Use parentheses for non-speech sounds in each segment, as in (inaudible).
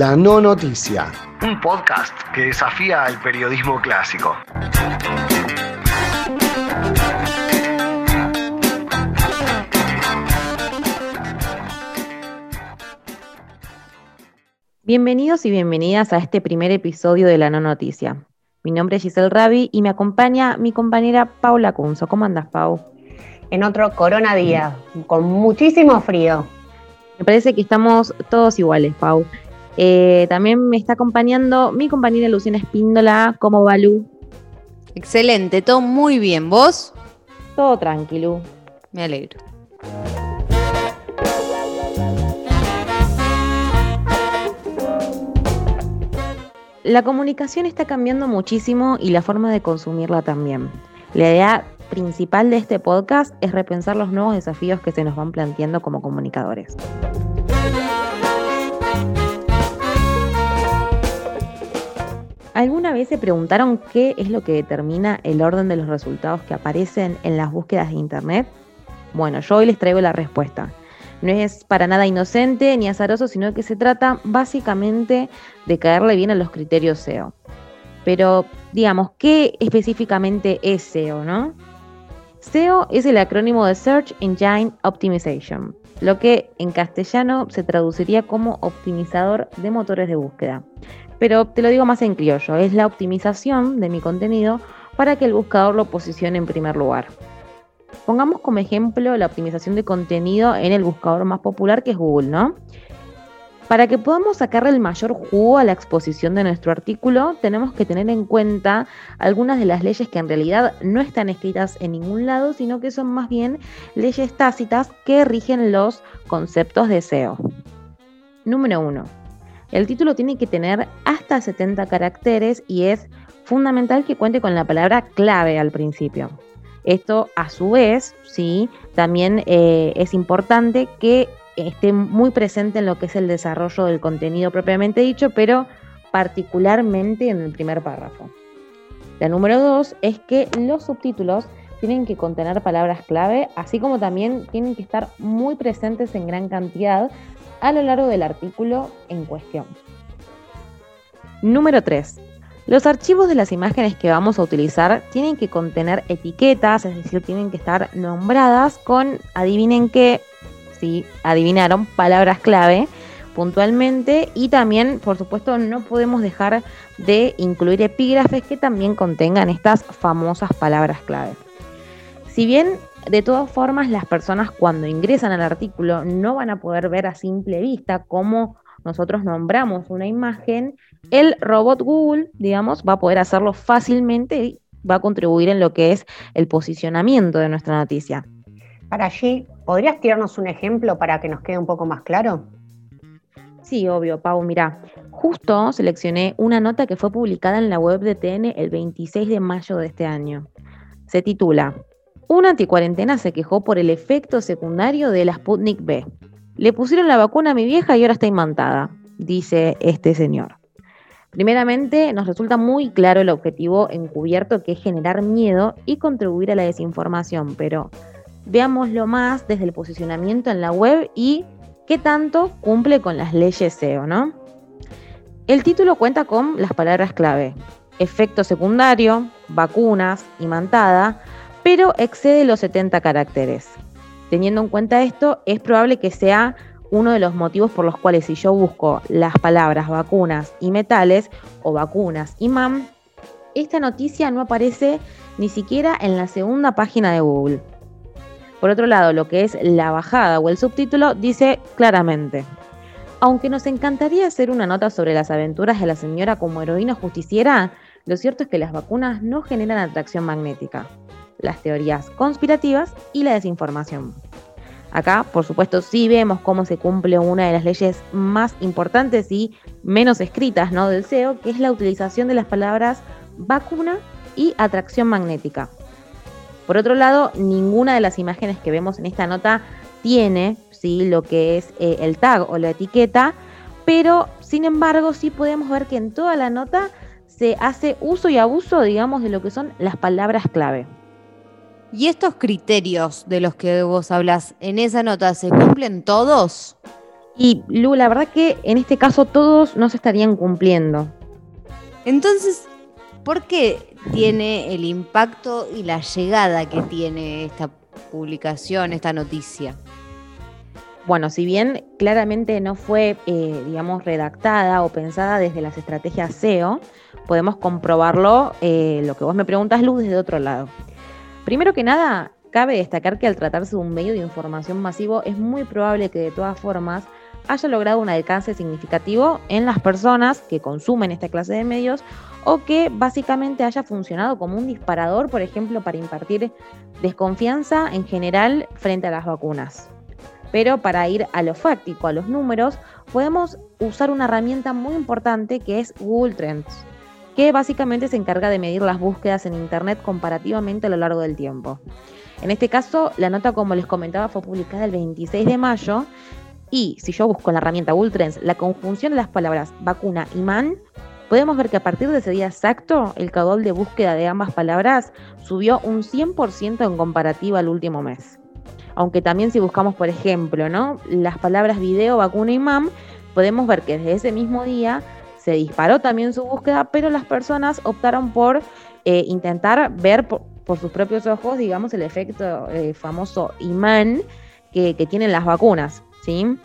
La No Noticia. Un podcast que desafía al periodismo clásico. Bienvenidos y bienvenidas a este primer episodio de La No Noticia. Mi nombre es Giselle Rabi y me acompaña mi compañera Paula Cunzo. ¿Cómo andas, Pau? En otro corona día, con muchísimo frío. Me parece que estamos todos iguales, Pau. Eh, también me está acompañando mi compañera Luciana Espíndola. ¿Cómo va, Lu? Excelente, todo muy bien. ¿Vos? Todo tranquilo. Me alegro. La comunicación está cambiando muchísimo y la forma de consumirla también. La idea principal de este podcast es repensar los nuevos desafíos que se nos van planteando como comunicadores. ¿Alguna vez se preguntaron qué es lo que determina el orden de los resultados que aparecen en las búsquedas de Internet? Bueno, yo hoy les traigo la respuesta. No es para nada inocente ni azaroso, sino que se trata básicamente de caerle bien a los criterios SEO. Pero, digamos, ¿qué específicamente es SEO, no? SEO es el acrónimo de Search Engine Optimization, lo que en castellano se traduciría como optimizador de motores de búsqueda. Pero te lo digo más en criollo, es la optimización de mi contenido para que el buscador lo posicione en primer lugar. Pongamos como ejemplo la optimización de contenido en el buscador más popular que es Google, ¿no? Para que podamos sacarle el mayor jugo a la exposición de nuestro artículo, tenemos que tener en cuenta algunas de las leyes que en realidad no están escritas en ningún lado, sino que son más bien leyes tácitas que rigen los conceptos de SEO. Número 1. El título tiene que tener hasta 70 caracteres y es fundamental que cuente con la palabra clave al principio. Esto a su vez, sí, también eh, es importante que esté muy presente en lo que es el desarrollo del contenido propiamente dicho, pero particularmente en el primer párrafo. La número dos es que los subtítulos tienen que contener palabras clave, así como también tienen que estar muy presentes en gran cantidad a lo largo del artículo en cuestión. Número 3. Los archivos de las imágenes que vamos a utilizar tienen que contener etiquetas, es decir, tienen que estar nombradas con, adivinen qué, si adivinaron, palabras clave puntualmente y también, por supuesto, no podemos dejar de incluir epígrafes que también contengan estas famosas palabras clave. Si bien de todas formas las personas cuando ingresan al artículo no van a poder ver a simple vista cómo nosotros nombramos una imagen, el robot Google, digamos, va a poder hacerlo fácilmente y va a contribuir en lo que es el posicionamiento de nuestra noticia. Para allí, ¿podrías tirarnos un ejemplo para que nos quede un poco más claro? Sí, obvio, Pau. Mira, justo seleccioné una nota que fue publicada en la web de TN el 26 de mayo de este año. Se titula Una anticuarentena se quejó por el efecto secundario de la Sputnik B. Le pusieron la vacuna a mi vieja y ahora está imantada, dice este señor. Primeramente, nos resulta muy claro el objetivo encubierto que es generar miedo y contribuir a la desinformación, pero veámoslo más desde el posicionamiento en la web y qué tanto cumple con las leyes SEO, ¿no? El título cuenta con las palabras clave, efecto secundario, vacunas, imantada, pero excede los 70 caracteres. Teniendo en cuenta esto, es probable que sea uno de los motivos por los cuales si yo busco las palabras vacunas y metales o vacunas y MAM, esta noticia no aparece ni siquiera en la segunda página de Google. Por otro lado, lo que es la bajada o el subtítulo dice claramente, aunque nos encantaría hacer una nota sobre las aventuras de la señora como heroína justiciera, lo cierto es que las vacunas no generan atracción magnética, las teorías conspirativas y la desinformación. Acá, por supuesto, sí vemos cómo se cumple una de las leyes más importantes y menos escritas ¿no? del SEO, que es la utilización de las palabras vacuna y atracción magnética. Por otro lado, ninguna de las imágenes que vemos en esta nota tiene ¿sí? lo que es eh, el tag o la etiqueta, pero sin embargo sí podemos ver que en toda la nota se hace uso y abuso, digamos, de lo que son las palabras clave. ¿Y estos criterios de los que vos hablas en esa nota se cumplen todos? Y Lu, la verdad que en este caso todos no se estarían cumpliendo. Entonces, ¿por qué tiene el impacto y la llegada que tiene esta publicación, esta noticia? Bueno, si bien claramente no fue, eh, digamos, redactada o pensada desde las estrategias SEO, podemos comprobarlo, eh, lo que vos me preguntas, Luz, desde otro lado. Primero que nada, cabe destacar que al tratarse de un medio de información masivo, es muy probable que de todas formas haya logrado un alcance significativo en las personas que consumen esta clase de medios o que básicamente haya funcionado como un disparador, por ejemplo, para impartir desconfianza en general frente a las vacunas. Pero para ir a lo fáctico, a los números, podemos usar una herramienta muy importante que es Google Trends, que básicamente se encarga de medir las búsquedas en Internet comparativamente a lo largo del tiempo. En este caso, la nota, como les comentaba, fue publicada el 26 de mayo y si yo busco en la herramienta Google Trends la conjunción de las palabras vacuna y man, podemos ver que a partir de ese día exacto, el caudal de búsqueda de ambas palabras subió un 100% en comparativa al último mes aunque también si buscamos, por ejemplo, ¿no? las palabras video, vacuna y mam, podemos ver que desde ese mismo día se disparó también su búsqueda, pero las personas optaron por eh, intentar ver por, sus propios ojos, digamos, el efecto eh, famoso imán que, tienen las vacunas, ¿sí?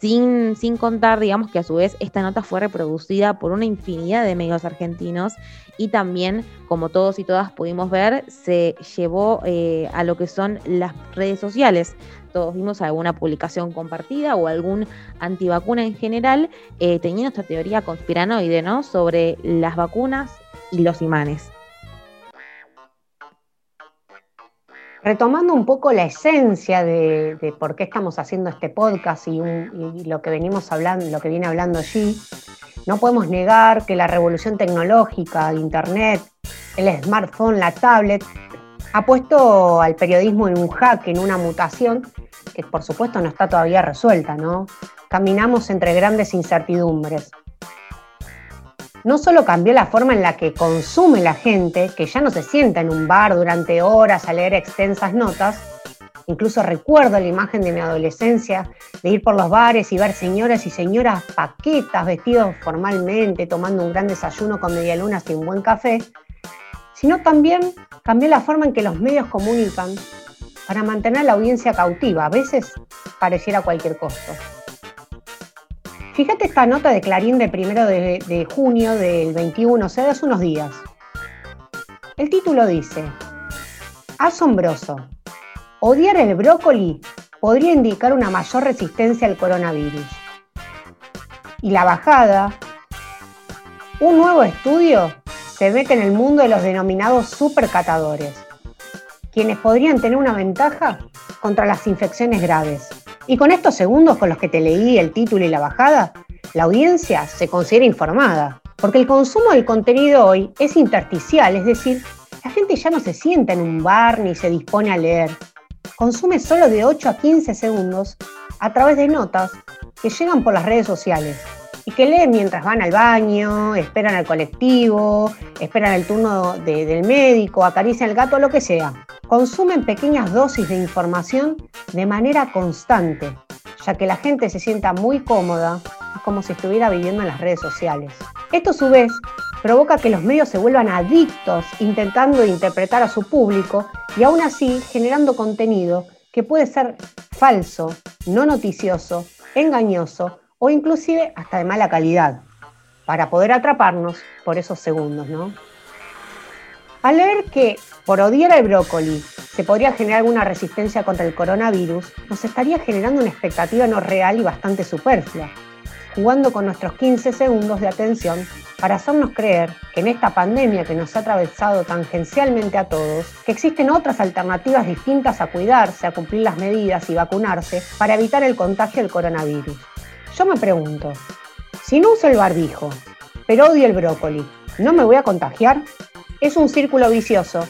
sin, contar, digamos, que a su vez esta nota fue reproducida por una infinidad de medios argentinos y también, como todos y todas pudimos ver, se llevó eh, a lo que son las redes sociales. Todos vimos alguna publicación compartida o algún antivacuna en general eh, teniendo esta teoría conspiranoide, ¿no? Sobre las vacunas y los imanes. retomando un poco la esencia de, por qué estamos haciendo este podcast y, lo que venimos hablando, lo que viene hablando allí, no podemos negar que la revolución tecnológica, Internet, el smartphone, la tablet, ha puesto al periodismo en un jaque, en una mutación que por supuesto no está todavía resuelta, ¿no? Caminamos entre grandes incertidumbres no solo cambió la forma en la que consume la gente, que ya no se sienta en un bar durante horas a leer extensas notas, incluso recuerdo la imagen de mi adolescencia de ir por los bares y ver señoras y señoras paquetas vestidos formalmente, tomando un gran desayuno con medialunas y un buen café, sino también cambió la forma en que los medios comunican para mantener la audiencia cautiva, a veces pareciera cualquier costo. Fíjate esta nota de Clarín de primero de, junio del 21, o sea, de hace unos días. El título dice, asombroso, odiar el brócoli podría indicar una mayor resistencia al coronavirus. Y la bajada, un nuevo estudio se mete en el mundo de los denominados supercatadores, quienes podrían tener una ventaja contra las infecciones graves. Y con estos segundos con los que te leí el título y la bajada, la audiencia se considera informada, porque el consumo del contenido hoy es intersticial, es decir, la gente ya no se sienta en un bar ni se dispone a leer. Consume solo de 8 a 15 segundos a través de notas que llegan por las redes sociales y que leen mientras van al baño, esperan al colectivo, esperan el turno del médico, acarician el gato, lo que sea consumen pequeñas dosis de información de manera constante, ya que la gente se sienta muy cómoda, como si estuviera viviendo en las redes sociales. Esto a su vez provoca que los medios se vuelvan adictos intentando interpretar a su público y aún así generando contenido que puede ser falso, no noticioso, engañoso o inclusive hasta de mala calidad, para poder atraparnos por esos segundos, ¿no? Al leer que por odiar al brócoli se podría generar alguna resistencia contra el coronavirus, nos estaría generando una expectativa no real y bastante superflua, jugando con nuestros 15 segundos de atención para hacernos creer que en esta pandemia que nos ha atravesado tangencialmente a todos, que existen otras alternativas distintas a cuidarse, a cumplir las medidas y vacunarse para evitar el contagio del coronavirus. Yo me pregunto, si no uso el barbijo, pero odio el brócoli, ¿no me voy a contagiar? Es un círculo vicioso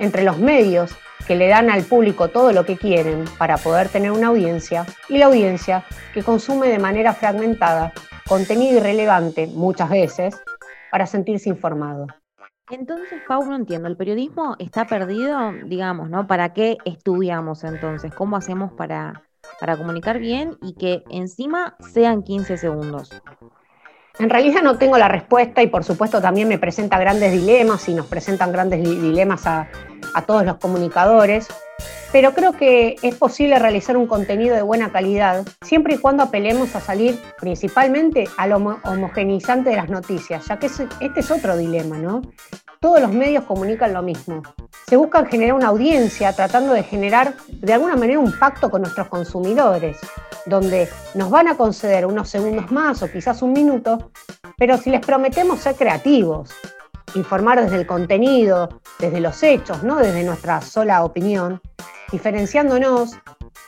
entre los medios que le dan al público todo lo que quieren para poder tener una audiencia y la audiencia que consume de manera fragmentada contenido irrelevante muchas veces para sentirse informado. Entonces, Pau, no entiendo, ¿el periodismo está perdido? Digamos, ¿no? ¿Para qué estudiamos entonces? ¿Cómo hacemos para, para comunicar bien y que encima sean 15 segundos. En realidad no tengo la respuesta y por supuesto también me presenta grandes dilemas y nos presentan grandes dilemas a, a todos los comunicadores, pero creo que es posible realizar un contenido de buena calidad siempre y cuando apelemos a salir principalmente al homogeneizante de las noticias, ya que este es otro dilema, ¿no? Todos los medios comunican lo mismo. Se busca generar una audiencia tratando de generar de alguna manera un pacto con nuestros consumidores, donde nos van a conceder unos segundos más o quizás un minuto, pero si les prometemos ser creativos, informar desde el contenido, desde los hechos, no desde nuestra sola opinión, diferenciándonos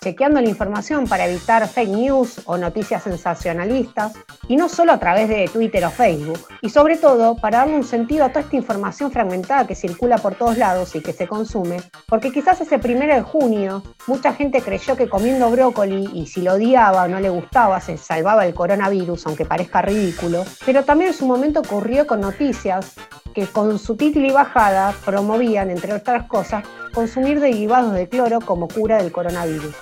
chequeando la información para evitar fake news o noticias sensacionalistas, y no solo a través de Twitter o Facebook, y sobre todo para darle un sentido a toda esta información fragmentada que circula por todos lados y que se consume, porque quizás ese primero de junio mucha gente creyó que comiendo brócoli y si lo odiaba o no le gustaba se salvaba el coronavirus, aunque parezca ridículo, pero también en su momento ocurrió con noticias que con su título y bajada promovían, entre otras cosas, consumir derivados de cloro como cura del coronavirus,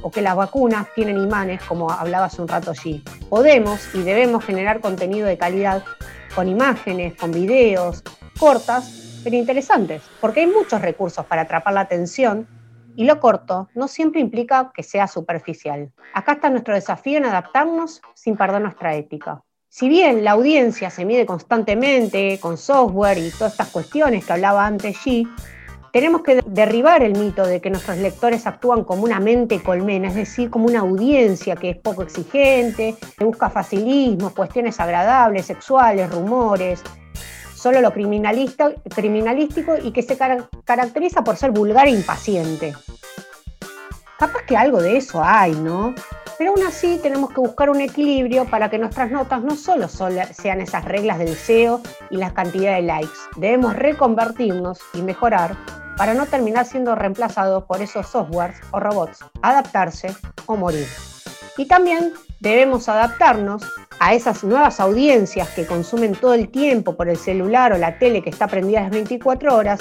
o que las vacunas tienen imanes, como hablaba hace un rato allí. Podemos y debemos generar contenido de calidad con imágenes, con videos, cortas, pero interesantes, porque hay muchos recursos para atrapar la atención y lo corto no siempre implica que sea superficial. Acá está nuestro desafío en adaptarnos sin perder nuestra ética. Si bien la audiencia se mide constantemente con software y todas estas cuestiones que hablaba antes G, tenemos que derribar el mito de que nuestros lectores actúan como una mente colmena, es decir, como una audiencia que es poco exigente, que busca facilismo, cuestiones agradables, sexuales, rumores, solo lo criminalístico y que se caracteriza por ser vulgar e impaciente. Capaz que algo de eso hay, ¿no? Pero aún así tenemos que buscar un equilibrio para que nuestras notas no solo sean esas reglas del SEO y la cantidad de likes. Debemos reconvertirnos y mejorar para no terminar siendo reemplazados por esos softwares o robots, adaptarse o morir. Y también debemos adaptarnos a esas nuevas audiencias que consumen todo el tiempo por el celular o la tele que está prendida las 24 horas,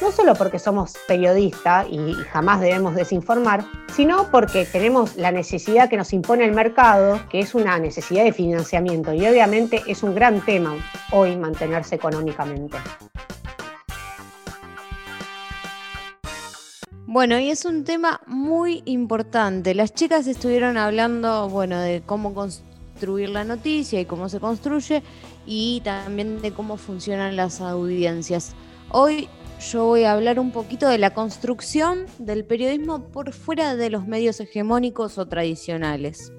no solo porque somos periodistas y jamás debemos desinformar, sino porque tenemos la necesidad que nos impone el mercado, que es una necesidad de financiamiento y obviamente es un gran tema hoy mantenerse económicamente. Bueno, y es un tema muy importante. Las chicas estuvieron hablando, bueno, de cómo construir la noticia y cómo se construye y también de cómo funcionan las audiencias. Hoy yo voy a hablar un poquito de la construcción del periodismo por fuera de los medios hegemónicos o tradicionales.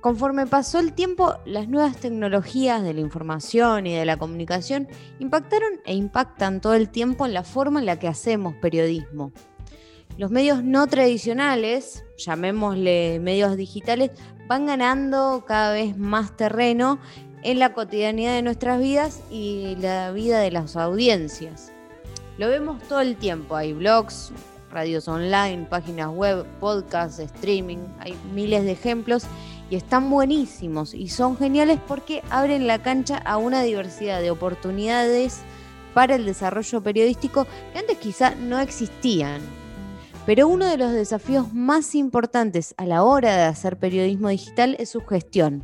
Conforme pasó el tiempo, las nuevas tecnologías de la información y de la comunicación impactaron e impactan todo el tiempo en la forma en la que hacemos periodismo. Los medios no tradicionales, llamémosle medios digitales, van ganando cada vez más terreno en la cotidianidad de nuestras vidas y la vida de las audiencias. Lo vemos todo el tiempo, hay blogs, radios online, páginas web, podcasts, streaming, hay miles de ejemplos y están buenísimos y son geniales porque abren la cancha a una diversidad de oportunidades para el desarrollo periodístico que antes quizá no existían. Pero uno de los desafíos más importantes a la hora de hacer periodismo digital es su gestión.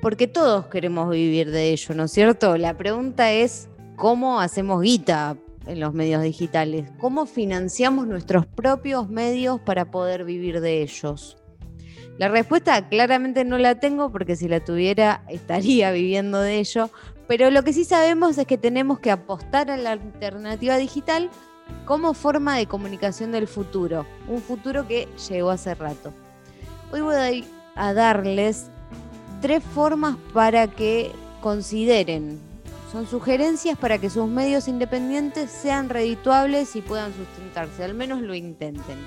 Porque todos queremos vivir de ello, ¿no es cierto? La pregunta es, ¿cómo hacemos guita en los medios digitales? ¿Cómo financiamos nuestros propios medios para poder vivir de ellos? La respuesta claramente no la tengo porque si la tuviera (laughs) estaría viviendo de ello, pero lo que sí sabemos es que tenemos que apostar a la alternativa digital como forma de comunicación del futuro, un futuro que llegó hace rato. Hoy voy a darles tres formas para que consideren, son sugerencias para que sus medios independientes sean redituables y puedan sustentarse, al menos lo intenten.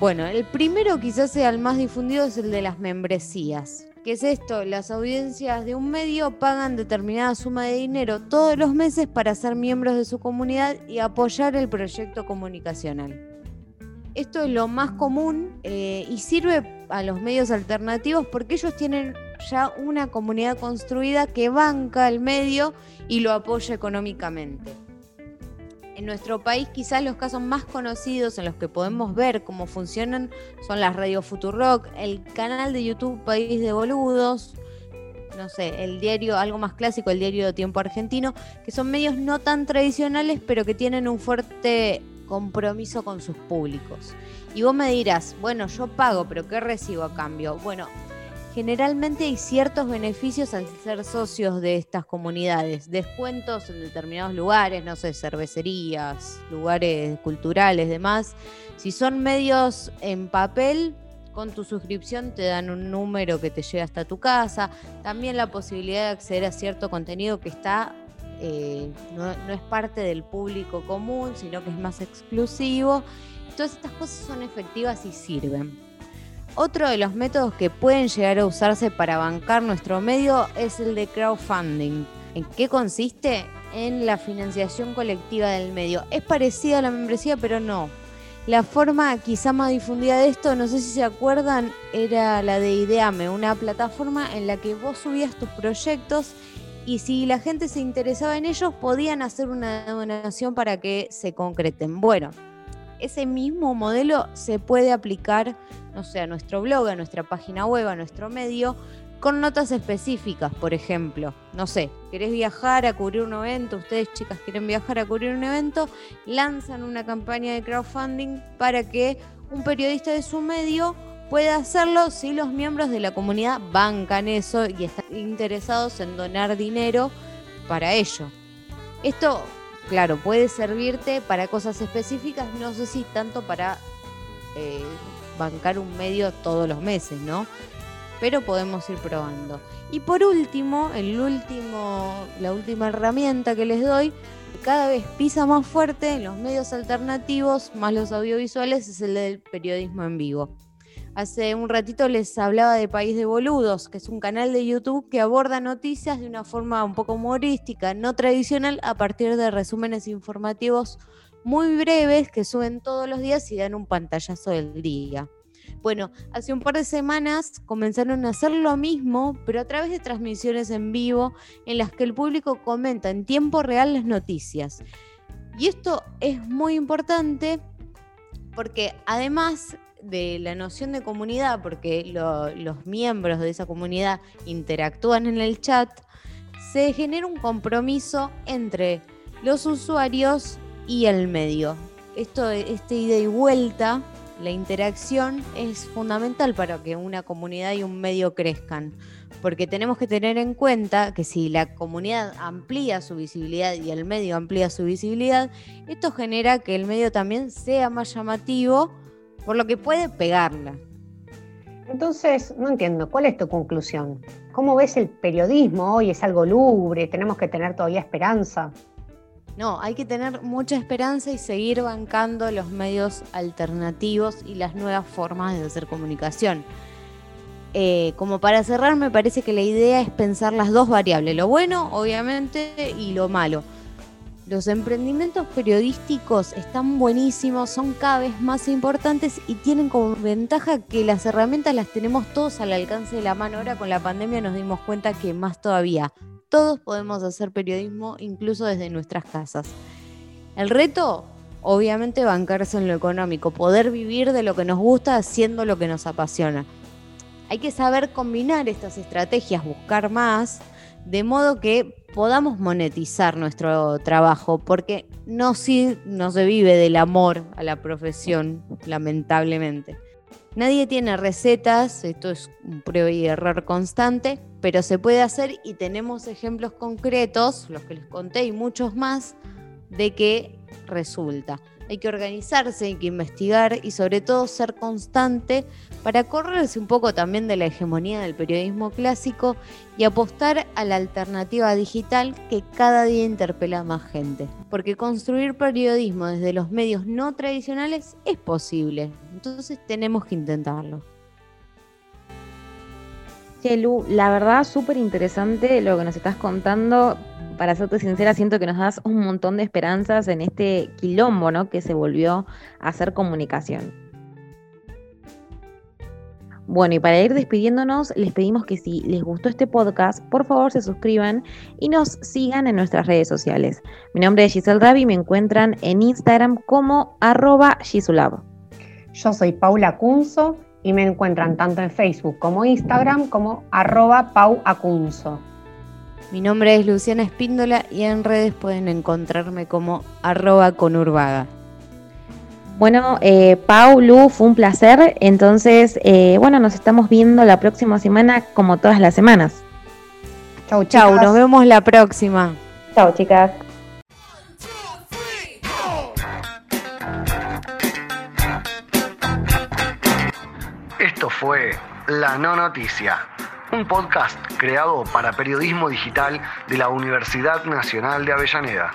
Bueno, el primero quizás sea el más difundido, es el de las membresías. ¿Qué es esto? Las audiencias de un medio pagan determinada suma de dinero todos los meses para ser miembros de su comunidad y apoyar el proyecto comunicacional. Esto es lo más común eh, y sirve a los medios alternativos porque ellos tienen ya una comunidad construida que banca el medio y lo apoya económicamente. En nuestro país quizás los casos más conocidos en los que podemos ver cómo funcionan son las Radio Futurock, el canal de YouTube País de Boludos, no sé, el diario, algo más clásico, el diario de Tiempo Argentino, que son medios no tan tradicionales, pero que tienen un fuerte compromiso con sus públicos. Y vos me dirás, bueno, yo pago, pero ¿qué recibo a cambio? Bueno, generalmente hay ciertos beneficios al ser socios de estas comunidades, descuentos en determinados lugares, no sé, cervecerías, lugares culturales, demás. Si son medios en papel, con tu suscripción te dan un número que te llega hasta tu casa, también la posibilidad de acceder a cierto contenido que está eh, no, no, es parte del público común, sino que es más exclusivo. Todas estas cosas son efectivas y sirven. Otro de los métodos que pueden llegar a usarse para bancar nuestro medio es el de crowdfunding. ¿En qué consiste? En la financiación colectiva del medio. Es parecida a la membresía, pero no. La forma quizá más difundida de esto, no sé si se acuerdan, era la de Ideame, una plataforma en la que vos subías tus proyectos y si la gente se interesaba en ellos, podían hacer una donación para que se concreten. Bueno, ese mismo modelo se puede aplicar, no sé, a nuestro blog, a nuestra página web, a nuestro medio, con notas específicas, por ejemplo. No sé, querés viajar a cubrir un evento, ustedes chicas quieren viajar a cubrir un evento, lanzan una campaña de crowdfunding para que un periodista de su medio pueda hacerlo si los miembros de la comunidad bancan eso y están interesados en donar dinero para ello. Esto, claro, puede servirte para cosas específicas, no sé si tanto para eh, bancar un medio todos los meses, ¿no? pero podemos ir probando. Y por último, el último, la última herramienta que les doy, cada vez pisa más fuerte en los medios alternativos, más los audiovisuales, es el del periodismo en vivo. Hace un ratito les hablaba de País de Boludos, que es un canal de YouTube que aborda noticias de una forma un poco humorística, no tradicional, a partir de resúmenes informativos muy breves que suben todos los días y dan un pantallazo del día. Bueno, hace un par de semanas comenzaron a hacer lo mismo, pero a través de transmisiones en vivo en las que el público comenta en tiempo real las noticias. Y esto es muy importante porque además de la noción de comunidad, porque los miembros de esa comunidad interactúan en el chat, se genera un compromiso entre los usuarios y el medio. Esto, este ida y vuelta la interacción es fundamental para que una comunidad y un medio crezcan, porque tenemos que tener en cuenta que si la comunidad amplía su visibilidad y el medio amplía su visibilidad, esto genera que el medio también sea más llamativo, por lo que puede pegarla. Entonces, no entiendo, ¿cuál es tu conclusión? ¿Cómo ves el periodismo hoy? ¿Es algo lúgubre? ¿Tenemos que tener todavía esperanza? No, hay que tener mucha esperanza y seguir bancando los medios alternativos y las nuevas formas de hacer comunicación. Eh, como para cerrar, me parece que la idea es pensar las dos variables, lo bueno, obviamente, y lo malo. Los emprendimientos periodísticos están buenísimos, son cada vez más importantes y tienen como ventaja que las herramientas las tenemos todos al alcance de la mano. Ahora con la pandemia nos dimos cuenta que más todavía todos podemos hacer periodismo incluso desde nuestras casas. El reto, obviamente, bancarse en lo económico, poder vivir de lo que nos gusta haciendo lo que nos apasiona. Hay que saber combinar estas estrategias, buscar más, de modo que podamos monetizar nuestro trabajo, porque no, si, no se vive del amor a la profesión, lamentablemente. Nadie tiene recetas, esto es un prueba y error constante, pero se puede hacer y tenemos ejemplos concretos, los que les conté y muchos más, de que resulta. Hay que organizarse, hay que investigar y sobre todo ser constante para correrse un poco también de la hegemonía del periodismo clásico y apostar a la alternativa digital que cada día interpela a más gente. Porque construir periodismo desde los medios no tradicionales es posible, entonces tenemos que intentarlo. Chelu, la verdad súper interesante lo que nos estás contando. Para serte sincera, siento que nos das un montón de esperanzas en este quilombo, ¿no? Que se volvió a hacer comunicación. Bueno, y para ir despidiéndonos, les pedimos que si les gustó este podcast, por favor se suscriban y nos sigan en nuestras redes sociales. Mi nombre es Giselle Ravi y me encuentran en Instagram como arroba Gisulab. Yo soy Paula Cunzo y me encuentran tanto en Facebook como Instagram como arroba pauacunzo. Mi nombre es Luciana Espíndola y en redes pueden encontrarme como arroba conurbaga. Bueno, eh, Pau, Lu, fue un placer. Entonces, eh, bueno, nos estamos viendo la próxima semana como todas las semanas. Chau, chau, nos vemos la próxima. Chau, chicas. Esto fue La No Noticia, un podcast creado para periodismo digital de la Universidad Nacional de Avellaneda.